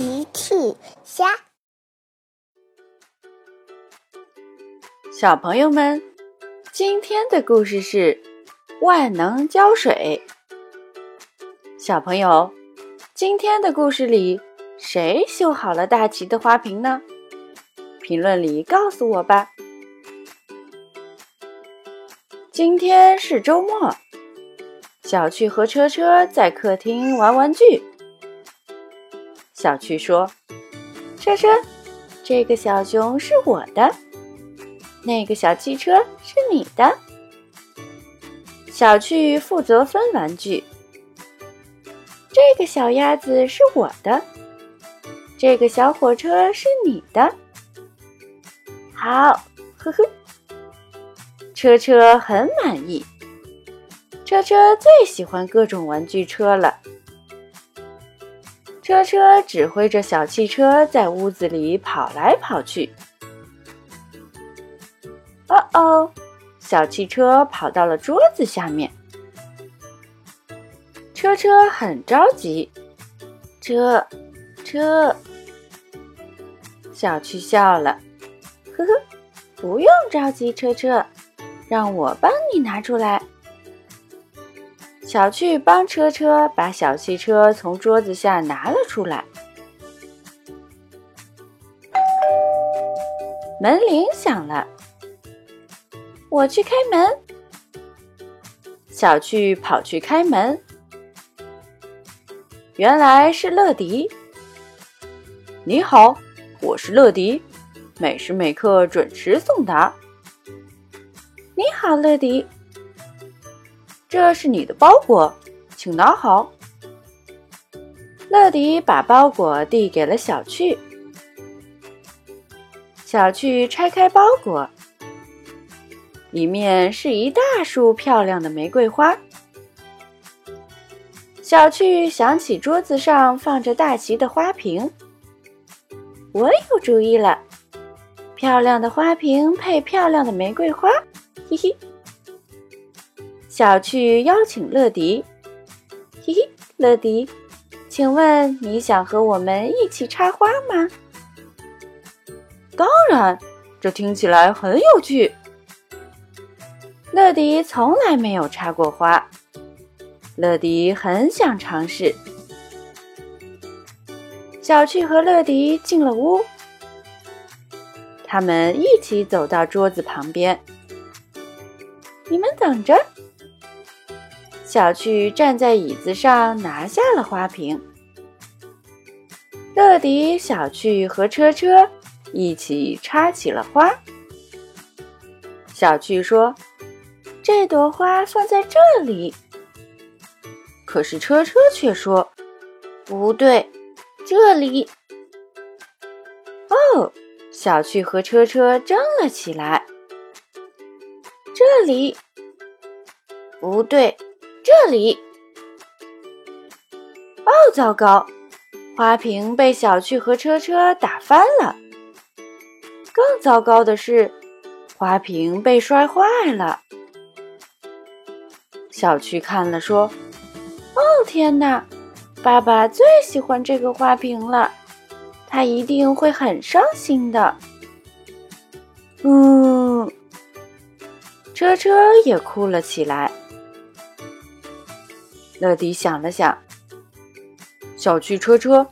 奇趣虾，小朋友们，今天的故事是万能胶水。小朋友，今天的故事里，谁修好了大奇的花瓶呢？评论里告诉我吧。今天是周末，小趣和车车在客厅玩玩具。小趣说：“车车，这个小熊是我的，那个小汽车是你的。”小趣负责分玩具。这个小鸭子是我的，这个小火车是你的。好，呵呵。车车很满意。车车最喜欢各种玩具车了。车车指挥着小汽车在屋子里跑来跑去。哦哦，小汽车跑到了桌子下面。车车很着急。车车，小趣笑了，呵呵，不用着急，车车。让我帮你拿出来。小趣帮车车把小汽车从桌子下拿了出来。门铃响了，我去开门。小趣跑去开门，原来是乐迪。你好，我是乐迪，每时每刻准时送达。你好，乐迪，这是你的包裹，请拿好。乐迪把包裹递给了小趣，小趣拆开包裹，里面是一大束漂亮的玫瑰花。小趣想起桌子上放着大旗的花瓶，我有主意了，漂亮的花瓶配漂亮的玫瑰花。嘿嘿，小趣邀请乐迪。嘿嘿，乐迪，请问你想和我们一起插花吗？当然，这听起来很有趣。乐迪从来没有插过花，乐迪很想尝试。小趣和乐迪进了屋，他们一起走到桌子旁边。你们等着。小趣站在椅子上，拿下了花瓶。乐迪、小趣和车车一起插起了花。小趣说：“这朵花放在这里。”可是车车却说：“不对，这里。”哦，小趣和车车争了起来。这里不对，这里。哦，糟糕！花瓶被小趣和车车打翻了。更糟糕的是，花瓶被摔坏了。小趣看了说：“哦，天哪！爸爸最喜欢这个花瓶了，他一定会很伤心的。”嗯。车车也哭了起来。乐迪想了想：“小汽、车车，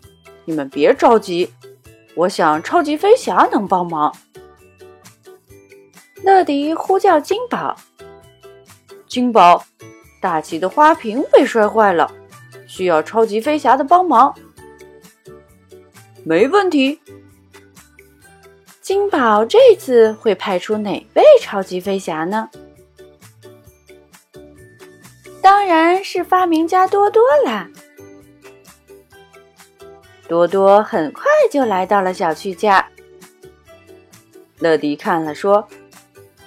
你们别着急，我想超级飞侠能帮忙。”乐迪呼叫金宝：“金宝，大奇的花瓶被摔坏了，需要超级飞侠的帮忙。”“没问题。”金宝这次会派出哪位超级飞侠呢？当然是发明家多多啦！多多很快就来到了小趣家。乐迪看了说：“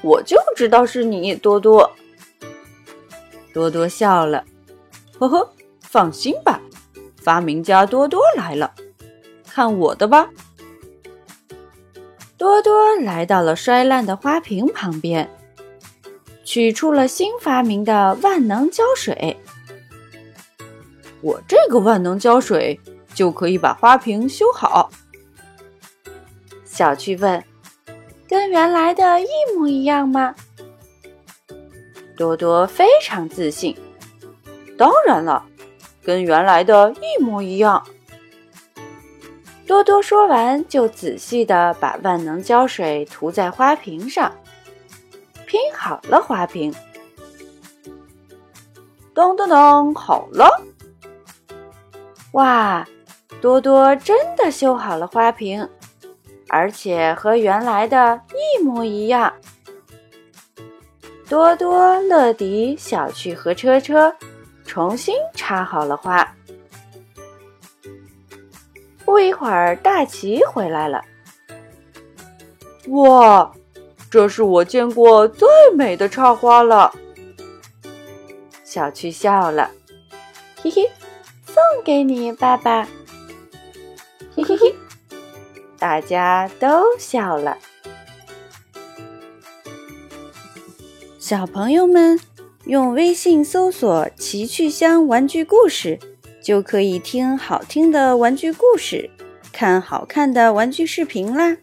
我就知道是你，多多。”多多笑了：“呵呵，放心吧，发明家多多来了，看我的吧。”多多来到了摔烂的花瓶旁边，取出了新发明的万能胶水。我这个万能胶水就可以把花瓶修好。小趣问：“跟原来的一模一样吗？”多多非常自信：“当然了，跟原来的一模一样。”多多说完，就仔细的把万能胶水涂在花瓶上，拼好了花瓶。咚咚咚，好了！哇，多多真的修好了花瓶，而且和原来的一模一样。多多、乐迪、小趣和车车重新插好了花。不一会儿，大奇回来了。哇，这是我见过最美的插花了！小趣笑了，嘿嘿，送给你，爸爸。嘿嘿嘿，大家都笑了。小朋友们，用微信搜索“奇趣箱玩具故事”，就可以听好听的玩具故事，看好看的玩具视频啦。